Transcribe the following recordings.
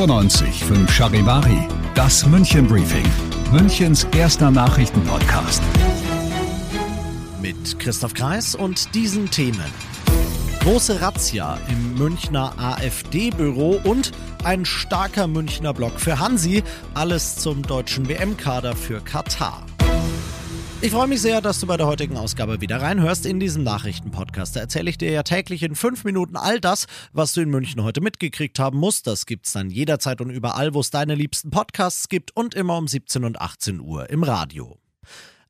95 Charivari, das München Briefing, Münchens erster Nachrichtenpodcast. Mit Christoph Kreis und diesen Themen. Große Razzia im Münchner AfD-Büro und ein starker Münchner Block für Hansi. Alles zum deutschen WM-Kader für Katar. Ich freue mich sehr, dass du bei der heutigen Ausgabe wieder reinhörst in diesen Nachrichtenpodcast. Da erzähle ich dir ja täglich in fünf Minuten all das, was du in München heute mitgekriegt haben musst. Das gibt's dann jederzeit und überall, wo es deine liebsten Podcasts gibt und immer um 17 und 18 Uhr im Radio.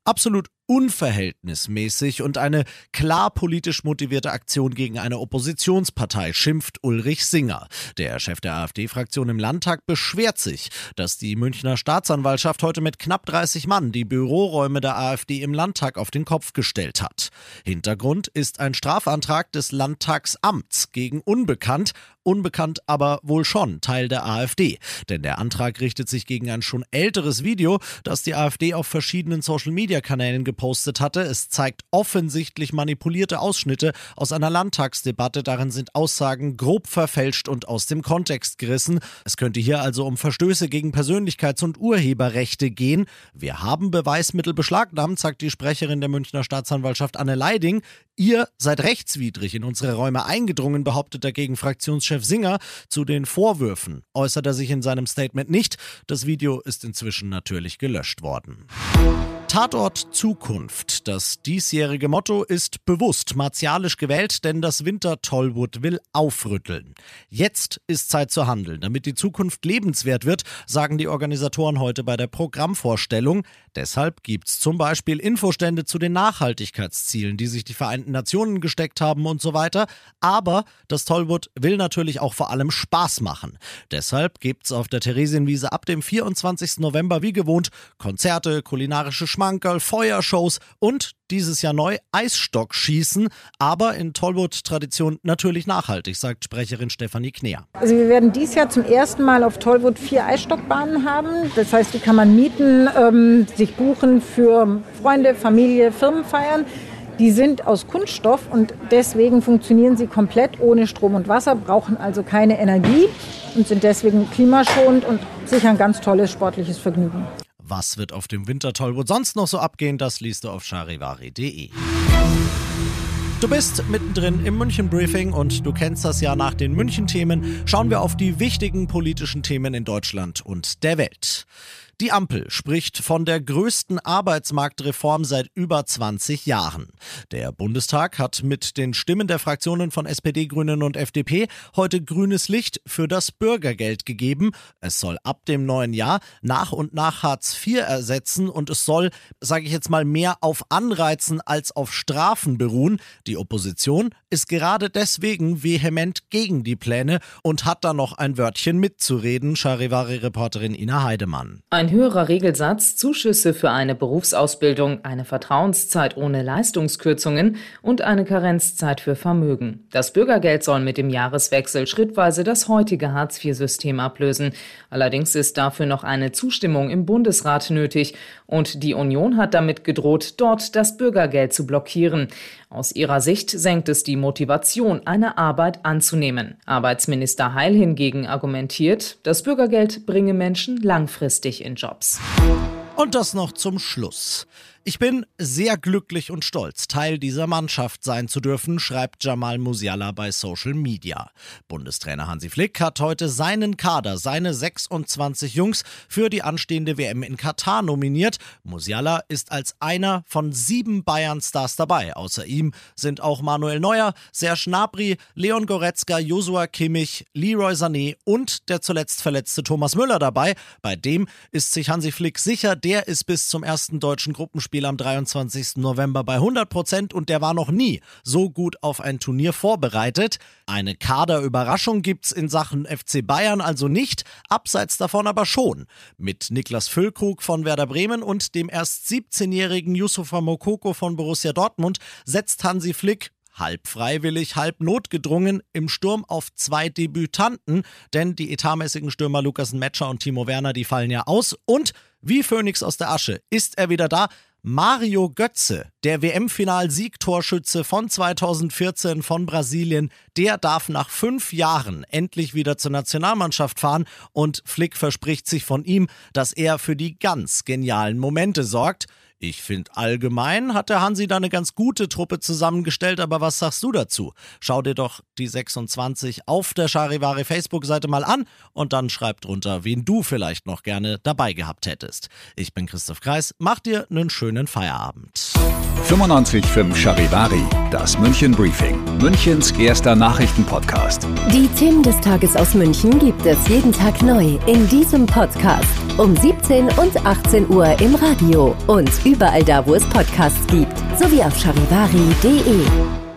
Absolut unverhältnismäßig und eine klar politisch motivierte Aktion gegen eine Oppositionspartei, schimpft Ulrich Singer. Der Chef der AfD-Fraktion im Landtag beschwert sich, dass die Münchner Staatsanwaltschaft heute mit knapp 30 Mann die Büroräume der AfD im Landtag auf den Kopf gestellt hat. Hintergrund ist ein Strafantrag des Landtagsamts gegen Unbekannt, unbekannt aber wohl schon Teil der AfD. Denn der Antrag richtet sich gegen ein schon älteres Video, das die AfD auf verschiedenen Social-Media-Kanälen gepostet gepostet hatte. Es zeigt offensichtlich manipulierte Ausschnitte aus einer Landtagsdebatte. Darin sind Aussagen grob verfälscht und aus dem Kontext gerissen. Es könnte hier also um Verstöße gegen Persönlichkeits- und Urheberrechte gehen. Wir haben Beweismittel beschlagnahmt, sagt die Sprecherin der Münchner Staatsanwaltschaft Anne Leiding. Ihr seid rechtswidrig in unsere Räume eingedrungen, behauptet dagegen Fraktionschef Singer. Zu den Vorwürfen äußert er sich in seinem Statement nicht. Das Video ist inzwischen natürlich gelöscht worden. Tatort Zukunft. Das diesjährige Motto ist bewusst martialisch gewählt, denn das Winter Tollwood will aufrütteln. Jetzt ist Zeit zu handeln. Damit die Zukunft lebenswert wird, sagen die Organisatoren heute bei der Programmvorstellung. Deshalb gibt's zum Beispiel Infostände zu den Nachhaltigkeitszielen, die sich die Vereinten Nationen gesteckt haben und so weiter. Aber das Tollwood will natürlich auch vor allem Spaß machen. Deshalb gibt's auf der Theresienwiese ab dem 24. November wie gewohnt Konzerte, kulinarische Schmerzen, Schmankerl, Feuershows und dieses Jahr neu Eisstockschießen, aber in Tollwood-Tradition natürlich nachhaltig, sagt Sprecherin Stefanie Kneer. Also wir werden dieses Jahr zum ersten Mal auf Tollwood vier Eisstockbahnen haben. Das heißt, die kann man mieten, ähm, sich buchen für Freunde, Familie, Firmenfeiern. Die sind aus Kunststoff und deswegen funktionieren sie komplett ohne Strom und Wasser, brauchen also keine Energie und sind deswegen klimaschonend und sicher ein ganz tolles sportliches Vergnügen. Was wird auf dem Wintertollwood sonst noch so abgehen, das liest du auf charivari.de. Du bist mittendrin im München Briefing und du kennst das ja nach den München Themen. Schauen wir auf die wichtigen politischen Themen in Deutschland und der Welt. Die Ampel spricht von der größten Arbeitsmarktreform seit über 20 Jahren. Der Bundestag hat mit den Stimmen der Fraktionen von SPD, Grünen und FDP heute grünes Licht für das Bürgergeld gegeben. Es soll ab dem neuen Jahr nach und nach Hartz IV ersetzen und es soll, sage ich jetzt mal, mehr auf Anreizen als auf Strafen beruhen. Die Opposition ist gerade deswegen vehement gegen die Pläne und hat da noch ein Wörtchen mitzureden, Charivari-Reporterin Ina Heidemann. Ein höherer Regelsatz, Zuschüsse für eine Berufsausbildung, eine Vertrauenszeit ohne Leistungskürzungen und eine Karenzzeit für Vermögen. Das Bürgergeld soll mit dem Jahreswechsel schrittweise das heutige Hartz-IV-System ablösen. Allerdings ist dafür noch eine Zustimmung im Bundesrat nötig und die Union hat damit gedroht, dort das Bürgergeld zu blockieren. Aus ihrer Sicht senkt es die Motivation, eine Arbeit anzunehmen. Arbeitsminister Heil hingegen argumentiert, das Bürgergeld bringe Menschen langfristig in Jobs. Und das noch zum Schluss. Ich bin sehr glücklich und stolz, Teil dieser Mannschaft sein zu dürfen, schreibt Jamal Musiala bei Social Media. Bundestrainer Hansi Flick hat heute seinen Kader, seine 26 Jungs, für die anstehende WM in Katar nominiert. Musiala ist als einer von sieben Bayern-Stars dabei. Außer ihm sind auch Manuel Neuer, Serge Gnabry, Leon Goretzka, Josua Kimmich, Leroy Sané und der zuletzt verletzte Thomas Müller dabei. Bei dem ist sich Hansi Flick sicher, der ist bis zum ersten deutschen Gruppenspiel Spiel am 23. November bei 100 Prozent und der war noch nie so gut auf ein Turnier vorbereitet. Eine Kaderüberraschung gibt's in Sachen FC Bayern also nicht, abseits davon aber schon. Mit Niklas Füllkrug von Werder Bremen und dem erst 17-jährigen Yusufa Mokoko von Borussia Dortmund setzt Hansi Flick halb freiwillig, halb notgedrungen im Sturm auf zwei Debütanten, denn die etatmäßigen Stürmer Lukas Metscher und Timo Werner, die fallen ja aus und wie Phönix aus der Asche ist er wieder da. Mario Götze, der WM-Final-Siegtorschütze von 2014 von Brasilien, der darf nach fünf Jahren endlich wieder zur Nationalmannschaft fahren und Flick verspricht sich von ihm, dass er für die ganz genialen Momente sorgt. Ich finde, allgemein hat der Hansi da eine ganz gute Truppe zusammengestellt, aber was sagst du dazu? Schau dir doch die 26 auf der Charivari Facebook-Seite mal an und dann schreib drunter, wen du vielleicht noch gerne dabei gehabt hättest. Ich bin Christoph Kreis, mach dir einen schönen Feierabend. 95.5 Charivari, das München Briefing, Münchens erster Nachrichtenpodcast. Die Themen des Tages aus München gibt es jeden Tag neu in diesem Podcast um 17 und 18 Uhr im Radio und überall da, wo es Podcasts gibt, sowie auf charivari.de.